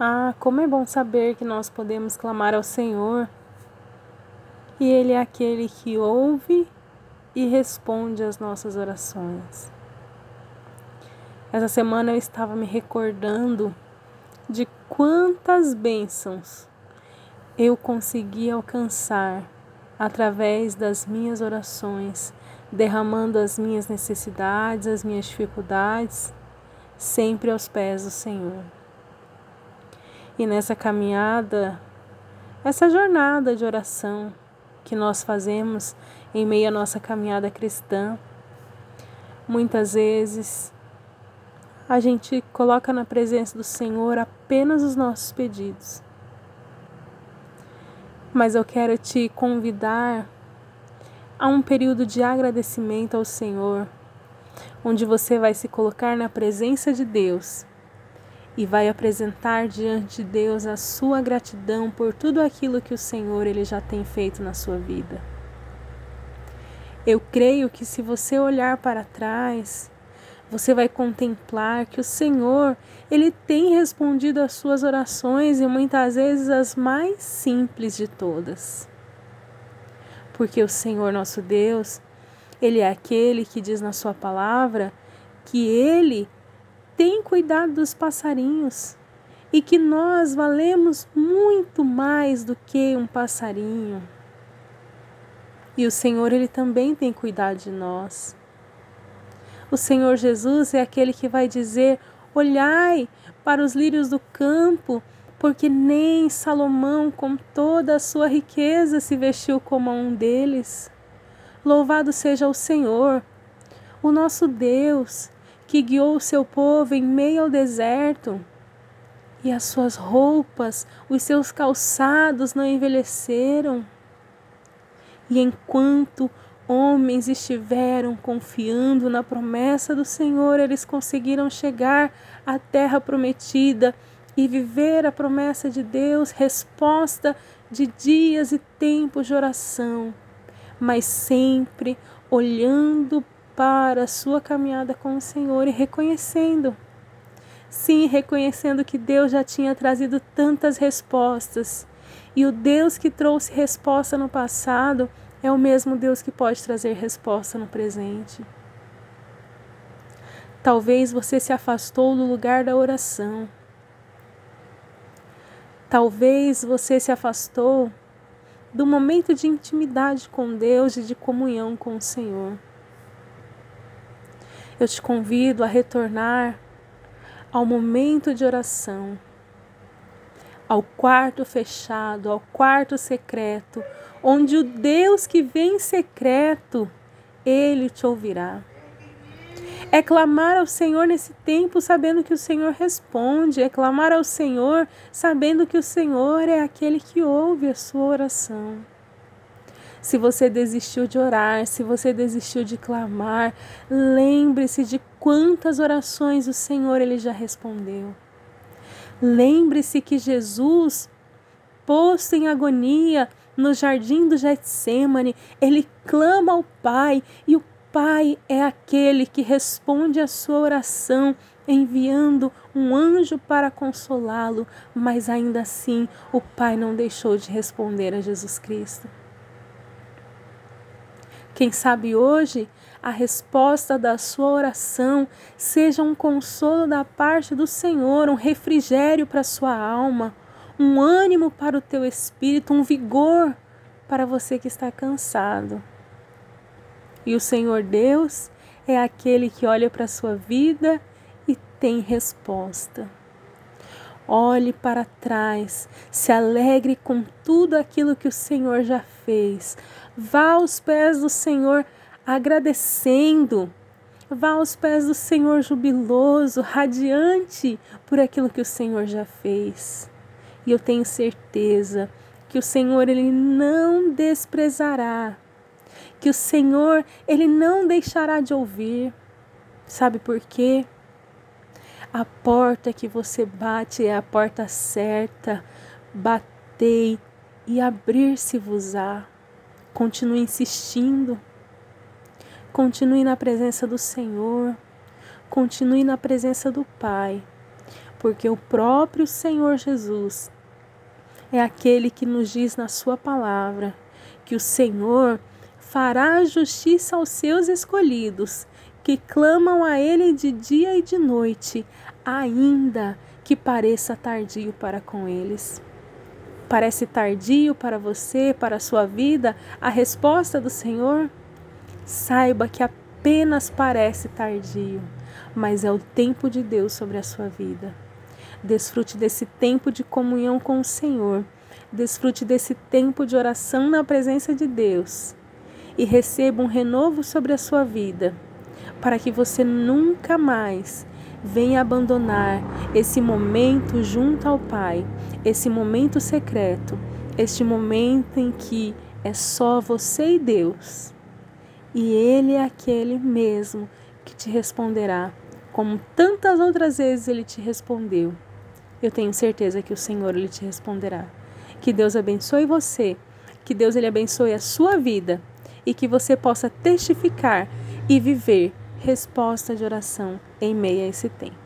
Ah, como é bom saber que nós podemos clamar ao Senhor e Ele é aquele que ouve e responde às nossas orações. Essa semana eu estava me recordando de quantas bênçãos eu consegui alcançar através das minhas orações, derramando as minhas necessidades, as minhas dificuldades, sempre aos pés do Senhor. E nessa caminhada, essa jornada de oração que nós fazemos em meio à nossa caminhada cristã, muitas vezes a gente coloca na presença do Senhor apenas os nossos pedidos. Mas eu quero te convidar a um período de agradecimento ao Senhor, onde você vai se colocar na presença de Deus e vai apresentar diante de Deus a sua gratidão por tudo aquilo que o Senhor ele já tem feito na sua vida. Eu creio que se você olhar para trás, você vai contemplar que o Senhor, ele tem respondido às suas orações e muitas vezes as mais simples de todas. Porque o Senhor nosso Deus, ele é aquele que diz na sua palavra que ele tem cuidado dos passarinhos e que nós valemos muito mais do que um passarinho. E o Senhor, ele também tem cuidado de nós. O Senhor Jesus é aquele que vai dizer: Olhai para os lírios do campo, porque nem Salomão, com toda a sua riqueza, se vestiu como um deles. Louvado seja o Senhor, o nosso Deus, que guiou o seu povo em meio ao deserto. E as suas roupas, os seus calçados não envelheceram. E enquanto homens estiveram confiando na promessa do Senhor, eles conseguiram chegar à terra prometida e viver a promessa de Deus, resposta de dias e tempos de oração, mas sempre olhando para a sua caminhada com o Senhor e reconhecendo. Sim, reconhecendo que Deus já tinha trazido tantas respostas. E o Deus que trouxe resposta no passado é o mesmo Deus que pode trazer resposta no presente. Talvez você se afastou do lugar da oração. Talvez você se afastou do momento de intimidade com Deus e de comunhão com o Senhor. Eu te convido a retornar ao momento de oração, ao quarto fechado, ao quarto secreto, onde o Deus que vem em secreto, ele te ouvirá. É clamar ao Senhor nesse tempo sabendo que o Senhor responde, é clamar ao Senhor sabendo que o Senhor é aquele que ouve a sua oração. Se você desistiu de orar, se você desistiu de clamar, lembre-se de quantas orações o Senhor ele já respondeu. Lembre-se que Jesus, posto em agonia, no jardim do Getsemane, ele clama ao Pai e o Pai é aquele que responde a sua oração enviando um anjo para consolá-lo, mas ainda assim o Pai não deixou de responder a Jesus Cristo. Quem sabe hoje a resposta da sua oração seja um consolo da parte do Senhor, um refrigério para a sua alma, um ânimo para o teu espírito, um vigor para você que está cansado. E o Senhor Deus é aquele que olha para a sua vida e tem resposta. Olhe para trás, se alegre com tudo aquilo que o Senhor já fez. Vá aos pés do Senhor agradecendo. Vá aos pés do Senhor jubiloso, radiante por aquilo que o Senhor já fez. E eu tenho certeza que o Senhor ele não desprezará, que o Senhor ele não deixará de ouvir. Sabe por quê? A porta que você bate é a porta certa. Batei e abrir-se-vos-á. Continue insistindo. Continue na presença do Senhor. Continue na presença do Pai porque o próprio Senhor Jesus é aquele que nos diz na Sua palavra que o Senhor fará justiça aos seus escolhidos, que clamam a Ele de dia e de noite, ainda que pareça tardio para com eles. Parece tardio para você, para a sua vida, a resposta do Senhor? Saiba que apenas parece tardio, mas é o tempo de Deus sobre a sua vida. Desfrute desse tempo de comunhão com o Senhor. Desfrute desse tempo de oração na presença de Deus e receba um renovo sobre a sua vida, para que você nunca mais venha abandonar esse momento junto ao Pai, esse momento secreto, este momento em que é só você e Deus. E Ele é aquele mesmo que te responderá, como tantas outras vezes Ele te respondeu. Eu tenho certeza que o Senhor Ele te responderá. Que Deus abençoe você, que Deus Ele abençoe a sua vida e que você possa testificar e viver resposta de oração em meio a esse tempo.